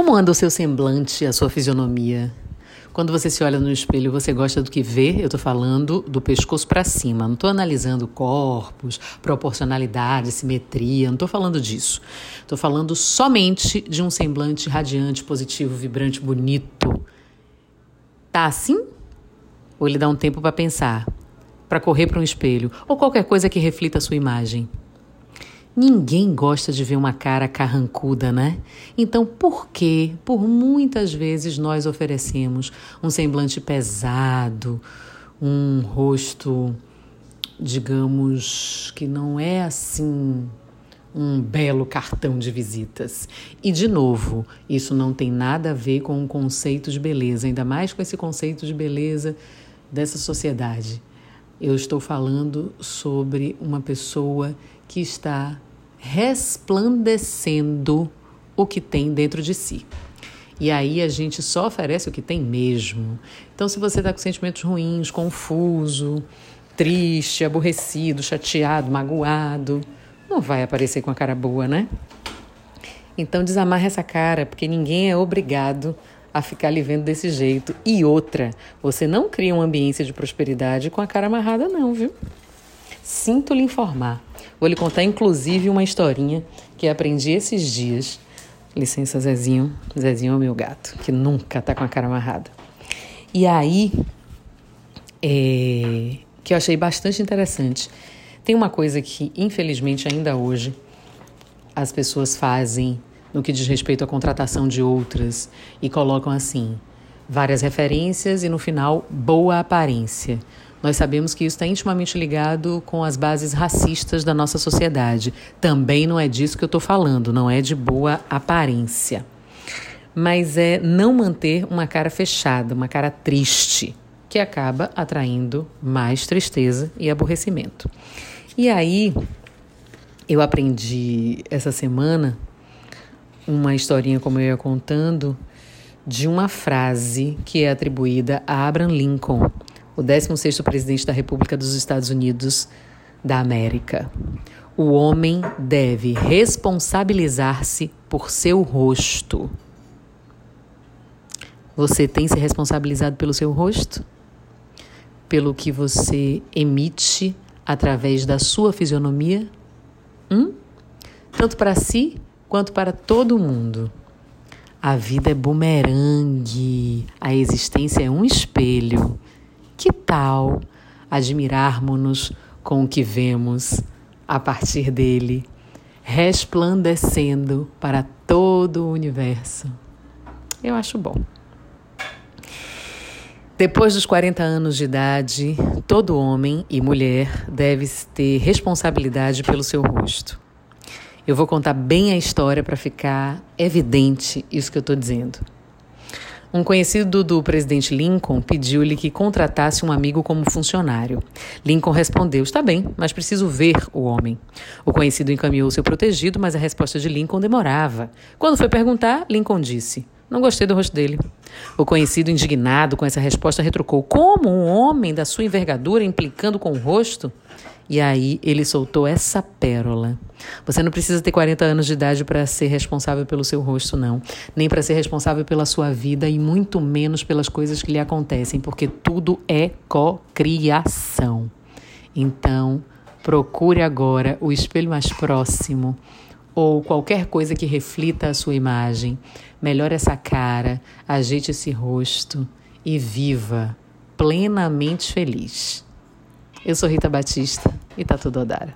Como anda o seu semblante, a sua fisionomia? Quando você se olha no espelho, você gosta do que vê? Eu estou falando do pescoço para cima. Não estou analisando corpos, proporcionalidade, simetria. Não estou falando disso. Estou falando somente de um semblante radiante, positivo, vibrante, bonito. Tá assim? Ou ele dá um tempo para pensar, para correr para um espelho ou qualquer coisa que reflita a sua imagem? Ninguém gosta de ver uma cara carrancuda, né? Então, por que, por muitas vezes, nós oferecemos um semblante pesado, um rosto, digamos, que não é assim um belo cartão de visitas. E, de novo, isso não tem nada a ver com o conceito de beleza, ainda mais com esse conceito de beleza dessa sociedade. Eu estou falando sobre uma pessoa que está resplandecendo o que tem dentro de si. E aí a gente só oferece o que tem mesmo. Então, se você está com sentimentos ruins, confuso, triste, aborrecido, chateado, magoado, não vai aparecer com a cara boa, né? Então, desamarra essa cara, porque ninguém é obrigado a ficar lhe vendo desse jeito. E outra, você não cria uma ambiência de prosperidade com a cara amarrada, não, viu? Sinto lhe informar. Vou lhe contar, inclusive, uma historinha que aprendi esses dias. Licença, Zezinho. Zezinho é o meu gato, que nunca tá com a cara amarrada. E aí, é, que eu achei bastante interessante. Tem uma coisa que, infelizmente, ainda hoje, as pessoas fazem no que diz respeito à contratação de outras e colocam assim várias referências e no final boa aparência. Nós sabemos que isso está intimamente ligado com as bases racistas da nossa sociedade. Também não é disso que eu estou falando, não é de boa aparência. Mas é não manter uma cara fechada, uma cara triste, que acaba atraindo mais tristeza e aborrecimento. E aí, eu aprendi essa semana uma historinha, como eu ia contando, de uma frase que é atribuída a Abraham Lincoln, o 16º presidente da República dos Estados Unidos da América. O homem deve responsabilizar-se por seu rosto. Você tem se responsabilizado pelo seu rosto? Pelo que você emite através da sua fisionomia? Hum? Tanto para si quanto para todo mundo. A vida é bumerangue, a existência é um espelho. Que tal admirarmos-nos com o que vemos a partir dele, resplandecendo para todo o universo? Eu acho bom. Depois dos 40 anos de idade, todo homem e mulher deve ter responsabilidade pelo seu rosto. Eu vou contar bem a história para ficar evidente isso que eu estou dizendo. Um conhecido do presidente Lincoln pediu-lhe que contratasse um amigo como funcionário. Lincoln respondeu: Está bem, mas preciso ver o homem. O conhecido encaminhou seu protegido, mas a resposta de Lincoln demorava. Quando foi perguntar, Lincoln disse: Não gostei do rosto dele. O conhecido, indignado com essa resposta, retrucou: Como um homem da sua envergadura implicando com o rosto? E aí ele soltou essa pérola. Você não precisa ter 40 anos de idade para ser responsável pelo seu rosto, não. Nem para ser responsável pela sua vida e muito menos pelas coisas que lhe acontecem, porque tudo é cocriação. Então, procure agora o espelho mais próximo ou qualquer coisa que reflita a sua imagem. Melhore essa cara, ajeite esse rosto e viva plenamente feliz. Eu sou Rita Batista e tá tudo Odara.